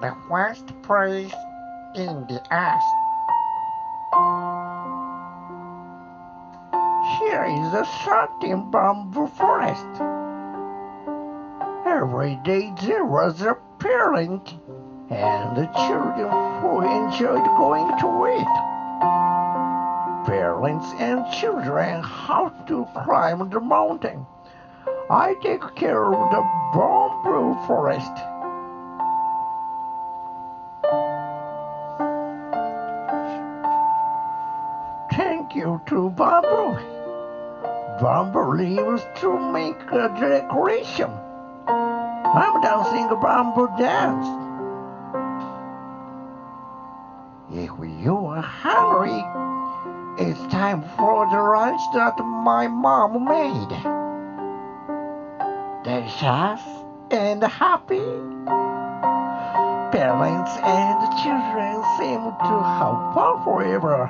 the first place in the earth. Here is a certain bamboo forest. Every day there was a parent and the children who enjoyed going to it. Parents and children have to climb the mountain. I take care of the bamboo forest. Bamboo leaves to make a decoration. I'm dancing a bamboo dance. If you are hungry, it's time for the lunch that my mom made. Delicious and happy. Parents and children seem to have fun forever.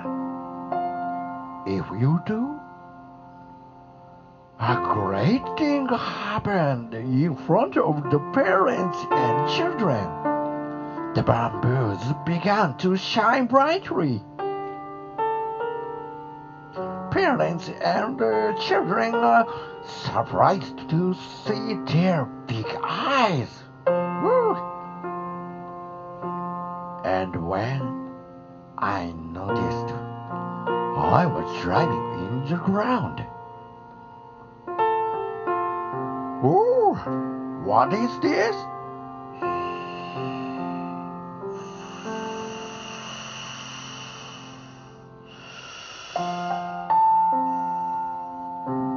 If you do, a great thing happened in front of the parents and children. The bamboos began to shine brightly. Parents and uh, children are surprised to see their big eyes. Woo! And when I noticed, I was driving in the ground. Oh, what is this?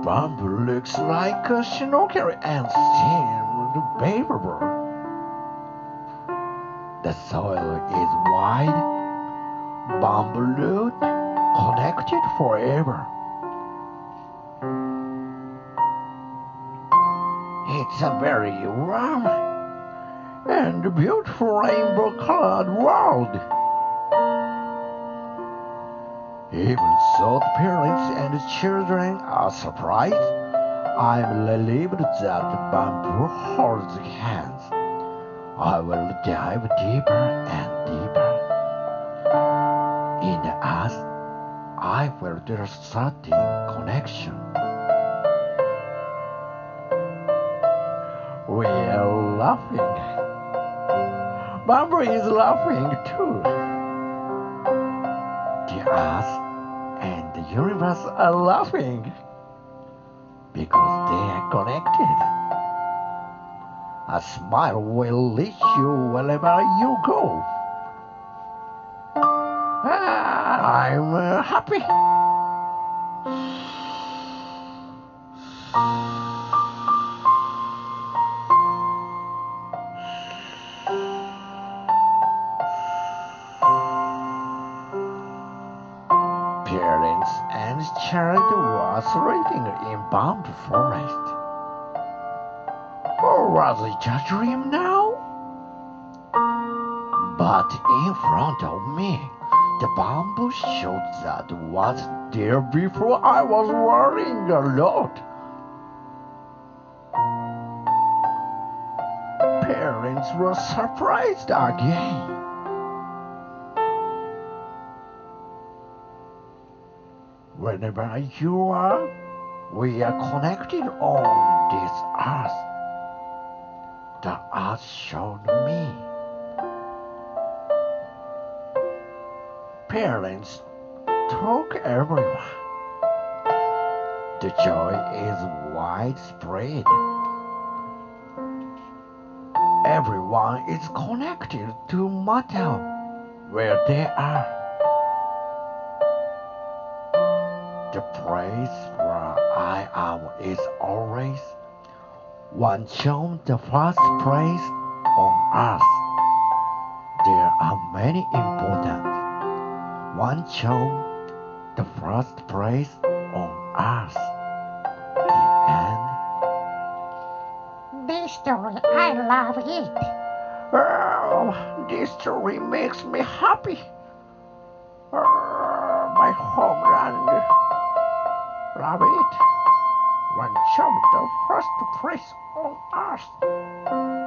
Bamboo looks like a snorkel and seemed favorable. The soil is wide, root connected forever. It's a very warm and beautiful rainbow colored world. Even so, the parents and the children are surprised. I'm relieved that the bamboo holds hands. I will dive deeper and deeper. In the earth, I felt a certain connection. Laughing. Bamboo is laughing too. The earth and the universe are laughing because they are connected. A smile will lead you wherever you go. Ah, I'm uh, happy. Parents and child were sleeping in bamboo forest. Or was it a dream now? But in front of me, the bamboo showed that was there before I was worrying a lot. Parents were surprised again. Whenever you are, we are connected on this earth. The earth showed me. Parents talk everyone. The joy is widespread. Everyone is connected to matter where they are. Place where I am is always one chum the first place on earth. There are many important. One chum the first place on earth. The end. This story, I love it. Oh, this story makes me happy. Oh, my homeland. Love it. One chum the first place on earth.